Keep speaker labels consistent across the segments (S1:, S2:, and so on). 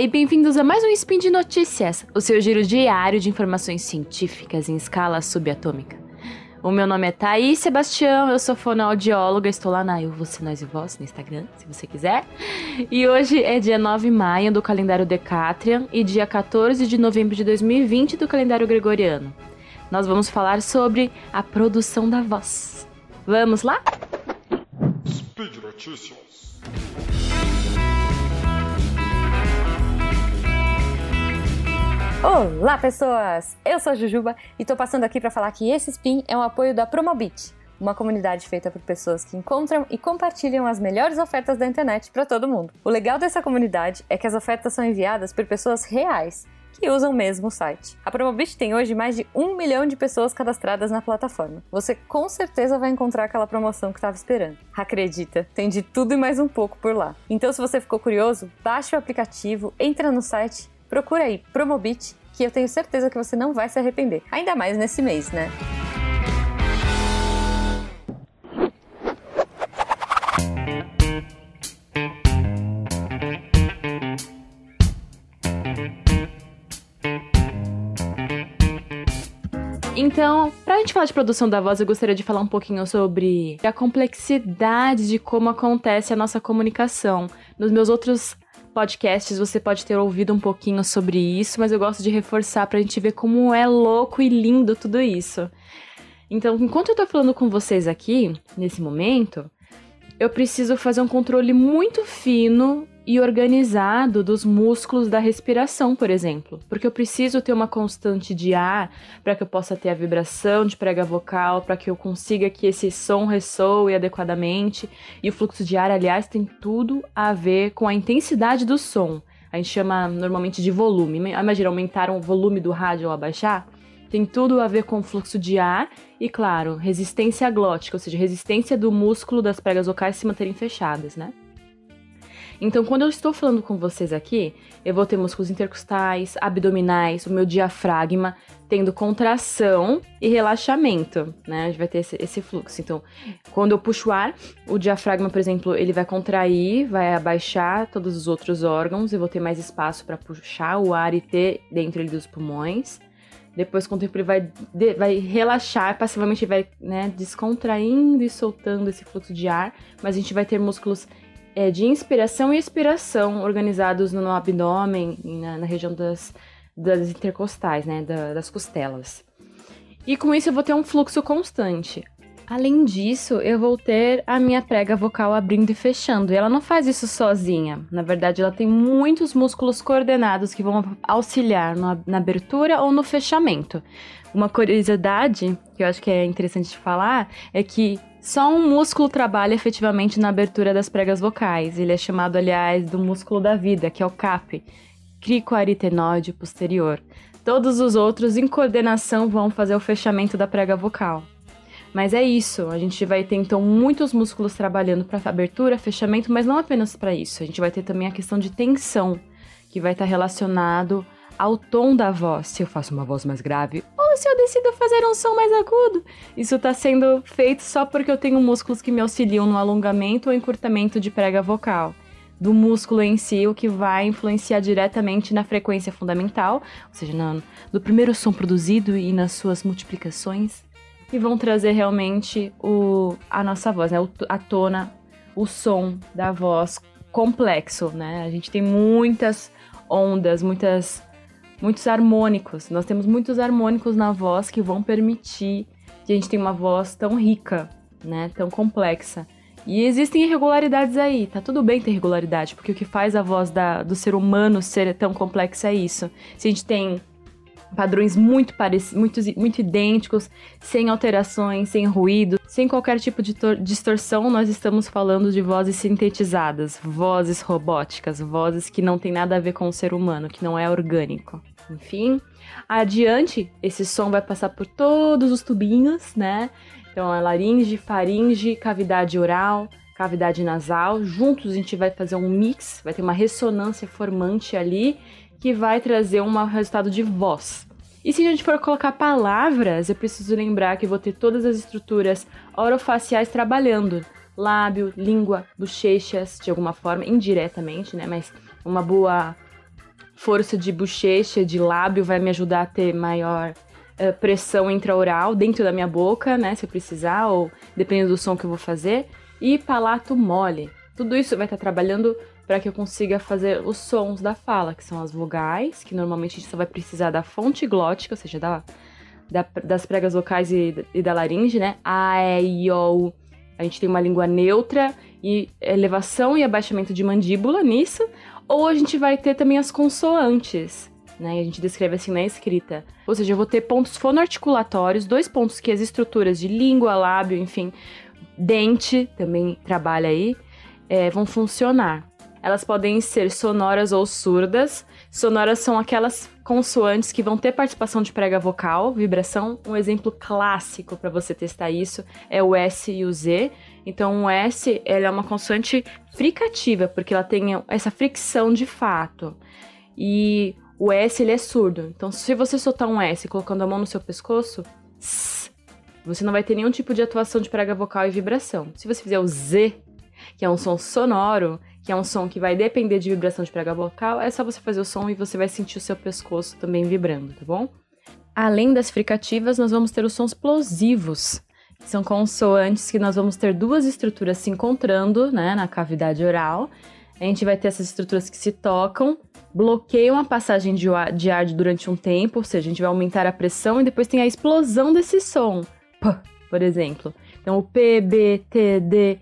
S1: E bem-vindos a mais um Spin de Notícias, o seu giro diário de informações científicas em escala subatômica. O meu nome é Thaís Sebastião, eu sou fonoaudióloga, estou lá na Eu, Você, Nós e Vós, no Instagram, se você quiser. E hoje é dia 9 de maio do calendário Decatrian e dia 14 de novembro de 2020 do calendário Gregoriano. Nós vamos falar sobre a produção da voz. Vamos lá? Speed Notícias.
S2: Olá, pessoas! Eu sou a Jujuba e tô passando aqui para falar que esse spin é um apoio da Promobit, uma comunidade feita por pessoas que encontram e compartilham as melhores ofertas da internet para todo mundo. O legal dessa comunidade é que as ofertas são enviadas por pessoas reais que usam mesmo o site. A Promobit tem hoje mais de um milhão de pessoas cadastradas na plataforma. Você com certeza vai encontrar aquela promoção que estava esperando. Acredita, tem de tudo e mais um pouco por lá. Então, se você ficou curioso, baixe o aplicativo, entra no site Procura aí Promobit, que eu tenho certeza que você não vai se arrepender. Ainda mais nesse mês, né?
S1: Então, pra gente falar de produção da voz, eu gostaria de falar um pouquinho sobre a complexidade de como acontece a nossa comunicação. Nos meus outros podcasts você pode ter ouvido um pouquinho sobre isso, mas eu gosto de reforçar pra gente ver como é louco e lindo tudo isso. Então, enquanto eu tô falando com vocês aqui, nesse momento, eu preciso fazer um controle muito fino e organizado dos músculos da respiração, por exemplo, porque eu preciso ter uma constante de ar para que eu possa ter a vibração de prega vocal, para que eu consiga que esse som ressoe adequadamente. E o fluxo de ar, aliás, tem tudo a ver com a intensidade do som. A gente chama normalmente de volume. Imagina aumentar o volume do rádio ou abaixar tem tudo a ver com fluxo de ar e, claro, resistência glótica, ou seja, resistência do músculo das pregas vocais se manterem fechadas, né? Então, quando eu estou falando com vocês aqui, eu vou ter músculos intercostais, abdominais, o meu diafragma tendo contração e relaxamento, né? A gente vai ter esse, esse fluxo. Então, quando eu puxo o ar, o diafragma, por exemplo, ele vai contrair, vai abaixar todos os outros órgãos, eu vou ter mais espaço para puxar o ar e ter dentro dos pulmões. Depois, com o tempo, ele vai, de, vai relaxar, passivamente vai né, descontraindo e soltando esse fluxo de ar, mas a gente vai ter músculos é, de inspiração e expiração organizados no abdômen e na, na região das, das intercostais, né, da, das costelas. E com isso eu vou ter um fluxo constante. Além disso, eu vou ter a minha prega vocal abrindo e fechando. E ela não faz isso sozinha. Na verdade, ela tem muitos músculos coordenados que vão auxiliar na, abertura ou no fechamento. Uma curiosidade que eu acho que é interessante de falar é que só um músculo trabalha efetivamente na abertura das pregas vocais. Ele é chamado, aliás, do músculo da vida, que é o CAP, cricoaritenoide posterior. Todos os outros, em coordenação, vão fazer o fechamento da prega vocal. Mas é isso, a gente vai ter então muitos músculos trabalhando para abertura, fechamento, mas não apenas para isso. A gente vai ter também a questão de tensão, que vai estar relacionado ao tom da voz, se eu faço uma voz mais grave ou se eu decido fazer um som mais agudo. Isso está sendo feito só porque eu tenho músculos que me auxiliam no alongamento ou encurtamento de prega vocal. Do músculo em si, o que vai influenciar diretamente na frequência fundamental, ou seja, no, no primeiro som produzido e nas suas multiplicações, e vão trazer realmente o, a nossa voz, né? a tona, o som da voz complexo, né? A gente tem muitas ondas, muitas muitos harmônicos. Nós temos muitos harmônicos na voz que vão permitir que a gente tenha uma voz tão rica, né, tão complexa. E existem irregularidades aí, tá tudo bem ter irregularidade, porque o que faz a voz da, do ser humano ser tão complexa é isso. Se a gente tem padrões muito parecidos, muito, muito idênticos, sem alterações, sem ruído, sem qualquer tipo de distorção, nós estamos falando de vozes sintetizadas, vozes robóticas, vozes que não tem nada a ver com o ser humano, que não é orgânico. Enfim, adiante, esse som vai passar por todos os tubinhos, né? Então, a laringe, faringe, cavidade oral, cavidade nasal. Juntos a gente vai fazer um mix, vai ter uma ressonância formante ali que vai trazer um resultado de voz. E se a gente for colocar palavras, eu preciso lembrar que vou ter todas as estruturas orofaciais trabalhando. Lábio, língua, bochechas, de alguma forma, indiretamente, né? Mas uma boa força de bochecha, de lábio, vai me ajudar a ter maior uh, pressão intraoral dentro da minha boca, né? Se eu precisar, ou dependendo do som que eu vou fazer. E palato mole. Tudo isso vai estar trabalhando para que eu consiga fazer os sons da fala, que são as vogais, que normalmente a gente só vai precisar da fonte glótica, ou seja, da, da das pregas vocais e, e, da laringe, né? A, E, I, O, A gente tem uma língua neutra e elevação e abaixamento de mandíbula nisso. Ou a gente vai ter também as consoantes, né? A gente descreve assim na escrita. Ou seja, eu vou ter pontos fonoarticulatórios, dois pontos que as estruturas de língua, lábio, enfim, dente também trabalha aí, é, vão funcionar. Elas podem ser sonoras ou surdas. Sonoras são aquelas consoantes que vão ter participação de prega vocal, vibração. Um exemplo clássico para você testar isso é o S e o Z. Então, o S ela é uma consoante fricativa, porque ela tem essa fricção de fato. E o S ele é surdo. Então, se você soltar um S colocando a mão no seu pescoço, você não vai ter nenhum tipo de atuação de prega vocal e vibração. Se você fizer o Z, que é um som sonoro, que é um som que vai depender de vibração de prega vocal, é só você fazer o som e você vai sentir o seu pescoço também vibrando, tá bom? Além das fricativas, nós vamos ter os sons plosivos, que são consoantes que nós vamos ter duas estruturas se encontrando, né, na cavidade oral. A gente vai ter essas estruturas que se tocam, bloqueiam a passagem de ar, de ar durante um tempo, ou seja, a gente vai aumentar a pressão e depois tem a explosão desse som. P, por exemplo. Então, o P, B, T, D,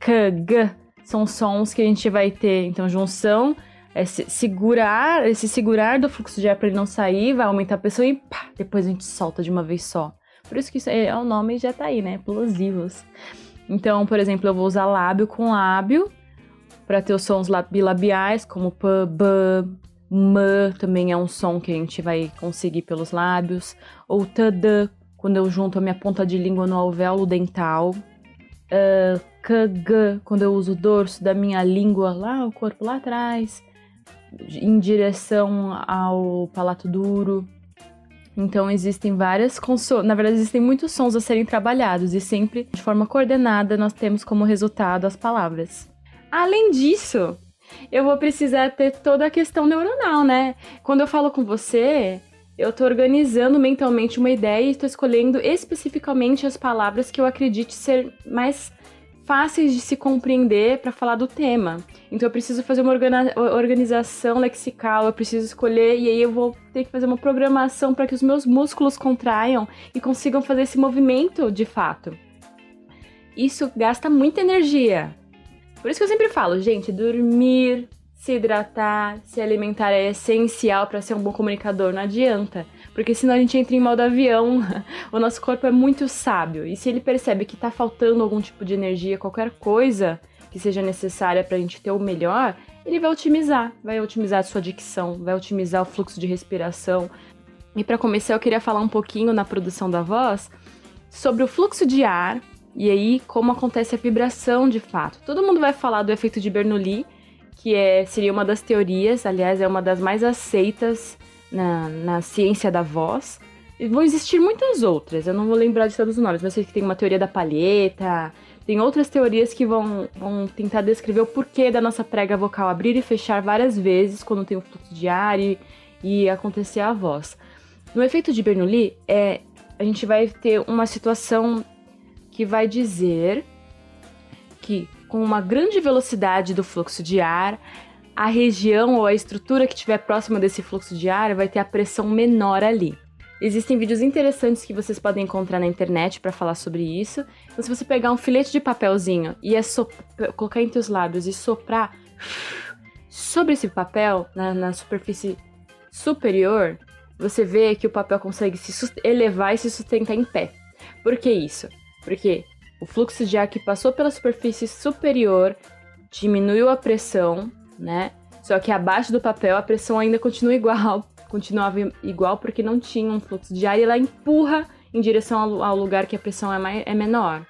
S1: K, G são sons que a gente vai ter. Então, junção, é segurar, esse segurar do fluxo de ar para ele não sair, vai aumentar a pressão e pá, depois a gente solta de uma vez só. Por isso que isso é, é o nome já tá aí, né? Plosivos. Então, por exemplo, eu vou usar lábio com lábio para ter os sons bilabiais, como p, b, m, também é um som que a gente vai conseguir pelos lábios. Ou t, d, quando eu junto a minha ponta de língua no alvéolo dental. Uh, k, g, quando eu uso o dorso da minha língua lá, o corpo lá atrás, em direção ao palato duro. Então existem várias consoantes, na verdade existem muitos sons a serem trabalhados e sempre de forma coordenada nós temos como resultado as palavras. Além disso, eu vou precisar ter toda a questão neuronal, né? Quando eu falo com você, eu tô organizando mentalmente uma ideia e estou escolhendo especificamente as palavras que eu acredite ser mais fáceis de se compreender para falar do tema. Então eu preciso fazer uma organização lexical, eu preciso escolher e aí eu vou ter que fazer uma programação para que os meus músculos contraiam e consigam fazer esse movimento de fato. Isso gasta muita energia. Por isso que eu sempre falo, gente, dormir, se hidratar, se alimentar é essencial para ser um bom comunicador, não adianta. Porque senão a gente entra em modo avião. O nosso corpo é muito sábio. E se ele percebe que tá faltando algum tipo de energia, qualquer coisa que seja necessária pra gente ter o melhor, ele vai otimizar. Vai otimizar a sua dicção, vai otimizar o fluxo de respiração. E para começar, eu queria falar um pouquinho na produção da voz sobre o fluxo de ar e aí como acontece a vibração de fato. Todo mundo vai falar do efeito de Bernoulli, que é, seria uma das teorias, aliás, é uma das mais aceitas na, na ciência da voz. E vão existir muitas outras, eu não vou lembrar de todos os nomes, mas sei que tem uma teoria da palheta, tem outras teorias que vão, vão tentar descrever o porquê da nossa prega vocal abrir e fechar várias vezes quando tem um fluxo de ar e, e acontecer a voz. No efeito de Bernoulli, é, a gente vai ter uma situação que vai dizer que com uma grande velocidade do fluxo de ar, a região ou a estrutura que estiver próxima desse fluxo de ar vai ter a pressão menor ali. Existem vídeos interessantes que vocês podem encontrar na internet para falar sobre isso. Então, se você pegar um filete de papelzinho e é colocar entre os lábios e soprar sobre esse papel, na, na superfície superior, você vê que o papel consegue se elevar e se sustentar em pé. Por que isso? Porque o fluxo de ar que passou pela superfície superior diminuiu a pressão né? Só que abaixo do papel a pressão ainda continua igual, continuava igual porque não tinha um fluxo de ar e ela empurra em direção ao, lugar que a pressão é, mais, é menor.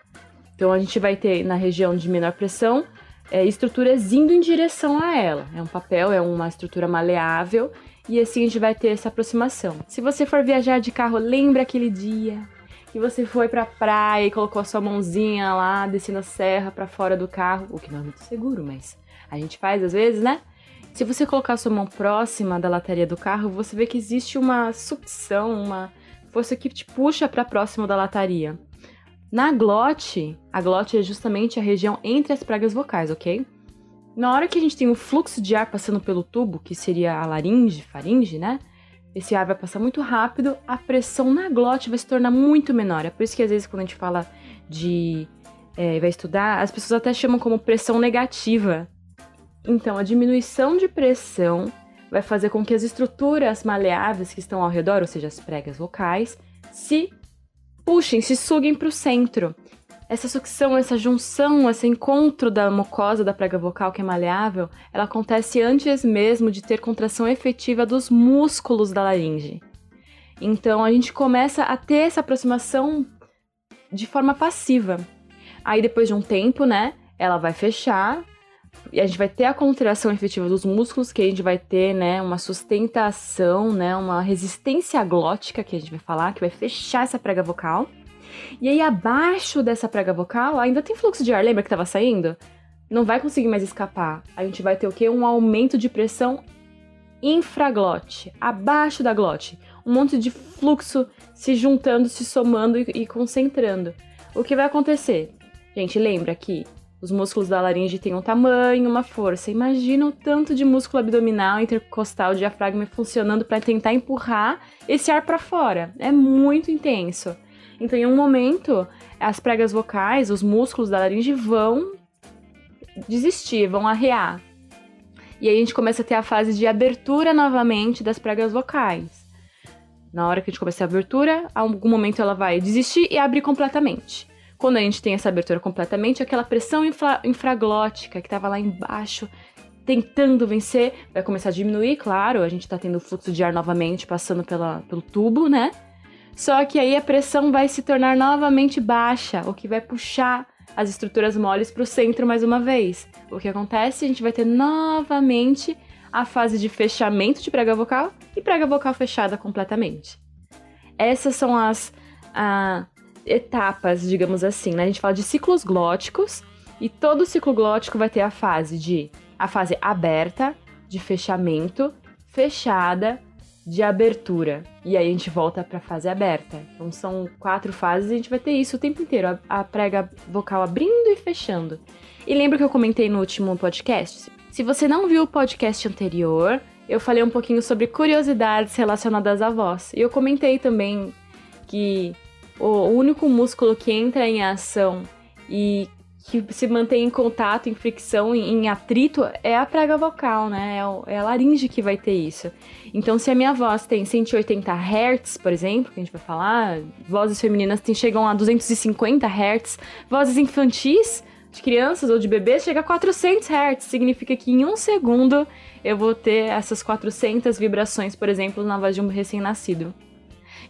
S1: Então a gente vai ter na região de menor pressão é, estruturas indo em direção a ela. É um papel, é uma estrutura maleável e assim a gente vai ter essa aproximação. Se você for viajar de carro, lembra aquele dia que você foi pra praia e colocou a sua mãozinha lá, descendo a serra para fora do carro, o que não é muito seguro, mas a gente faz às vezes, né? Se você colocar sua mão próxima da lataria do carro, você vê que existe uma sucção, uma força que te puxa para próximo da lataria. Na glote, a glote é justamente a região entre as pregas vocais, ok? Na hora que a gente tem um fluxo de ar passando pelo tubo, que seria a laringe, faringe, né? Esse ar vai passar muito rápido, a pressão na glote vai se tornar muito menor. É por isso que às vezes quando a gente fala de. É, vai estudar, as pessoas até chamam como pressão negativa. Então, a diminuição de pressão vai fazer com que as estruturas maleáveis que estão ao redor, ou seja, as pregas vocais, se puxem, se suguem para o centro essa sucção, essa junção, esse encontro da mucosa da prega vocal que é maleável, ela acontece antes mesmo de ter contração efetiva dos músculos da laringe. Então a gente começa a ter essa aproximação de forma passiva. Aí depois de um tempo, né, ela vai fechar e a gente vai ter a contração efetiva dos músculos, que a gente vai ter, né, uma sustentação, né, uma resistência glótica que a gente vai falar, que vai fechar essa prega vocal. E aí, abaixo dessa prega vocal, ainda tem fluxo de ar, lembra que estava saindo? Não vai conseguir mais escapar. A gente vai ter o quê? Um aumento de pressão infraglote, abaixo da glote. Um monte de fluxo se juntando, se somando e, e concentrando. O que vai acontecer? Gente, lembra que os músculos da laringe têm um tamanho, uma força. Imagina o tanto de músculo abdominal, intercostal, diafragma funcionando para tentar empurrar esse ar para fora. É muito intenso. Então, em um momento, as pregas vocais, os músculos da laringe vão desistir, vão arrear. E aí a gente começa a ter a fase de abertura novamente das pregas vocais. Na hora que a gente começa a abertura, a algum momento ela vai desistir e abrir completamente. Quando a gente tem essa abertura completamente, aquela pressão infra infraglótica que estava lá embaixo, tentando vencer, vai começar a diminuir, claro, a gente está tendo fluxo de ar novamente passando pela, pelo tubo, né? Só que aí a pressão vai se tornar novamente baixa, o que vai puxar as estruturas moles para o centro mais uma vez. O que acontece? A gente vai ter novamente a fase de fechamento de prega vocal e prega vocal fechada completamente. Essas são as etapas, digamos assim, né? A gente fala de ciclos glóticos e todo ciclo glótico vai ter a fase de a fase aberta, de fechamento, fechada, de abertura. E aí a gente volta para a fase aberta. Então são quatro fases e a gente vai ter isso o tempo inteiro, a, prega vocal abrindo e fechando. E lembra que eu comentei no último podcast? Se você não viu o podcast anterior, eu falei um pouquinho sobre curiosidades relacionadas à voz. E eu comentei também que o único músculo que entra em ação e que se mantém em contato, em fricção, em, atrito, é a prega vocal, né? É, é, a laringe que vai ter isso. Então, se a minha voz tem 180 Hz, por exemplo, que a gente vai falar, vozes femininas tem, chegam a 250 Hz, vozes infantis de crianças ou de bebês chega a 400 Hz. Significa que em um segundo eu vou ter essas 400 vibrações, por exemplo, na voz de um recém-nascido.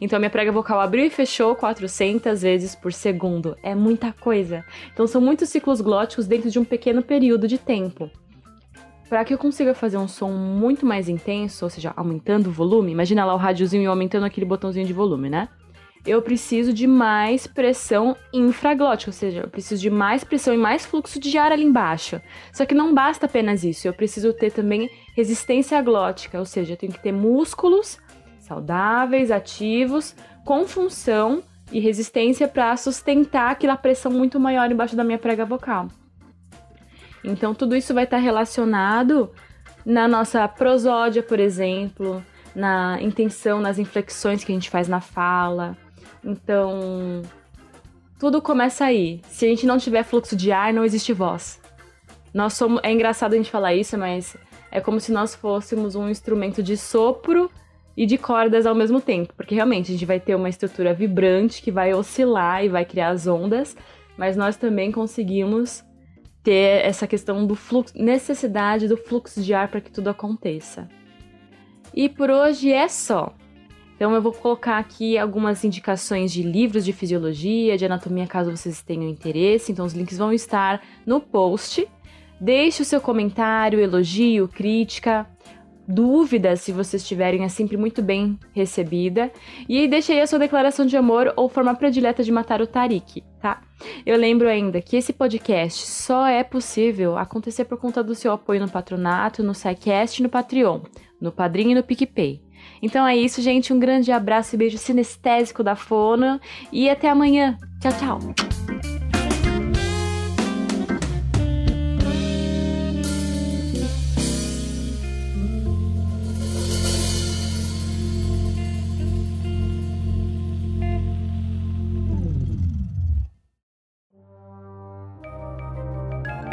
S1: Então minha prega vocal abriu e fechou 400 vezes por segundo. É muita coisa. Então são muitos ciclos glóticos dentro de um pequeno período de tempo. Para que eu consiga fazer um som muito mais intenso, ou seja, aumentando o volume, imagina lá o rádiozinho e aumentando aquele botãozinho de volume, né? Eu preciso de mais pressão infraglótica, ou seja, eu preciso de mais pressão e mais fluxo de ar ali embaixo. Só que não basta apenas isso, eu preciso ter também resistência glótica, ou seja, eu tenho que ter músculos saudáveis, ativos, com função e resistência para sustentar aquela pressão muito maior embaixo da minha prega vocal. Então, tudo isso vai estar relacionado na nossa prosódia, por exemplo, na intenção, nas inflexões que a gente faz na fala. Então, tudo começa aí. Se a gente não tiver fluxo de ar, não existe voz. Nós somos, é engraçado a gente falar isso, mas é como se nós fôssemos um instrumento de sopro e de cordas ao mesmo tempo, porque realmente a gente vai ter uma estrutura vibrante que vai oscilar e vai criar as ondas, mas nós também conseguimos ter essa questão do fluxo, necessidade do fluxo de ar para que tudo aconteça. E por hoje é só. Então eu vou colocar aqui algumas indicações de livros de fisiologia, de anatomia, caso vocês tenham interesse. Então os links vão estar no post. Deixe o seu comentário, elogio, crítica dúvidas, se vocês tiverem, é sempre muito bem recebida. E deixe aí a sua declaração de amor ou forma predileta de matar o Tarik, tá? Eu lembro ainda que esse podcast só é possível acontecer por conta do seu apoio no patronato, no SciCast no Patreon, no Padrinho e no PicPay. Então é isso, gente. Um grande abraço e beijo sinestésico da Fono e até amanhã. Tchau, tchau.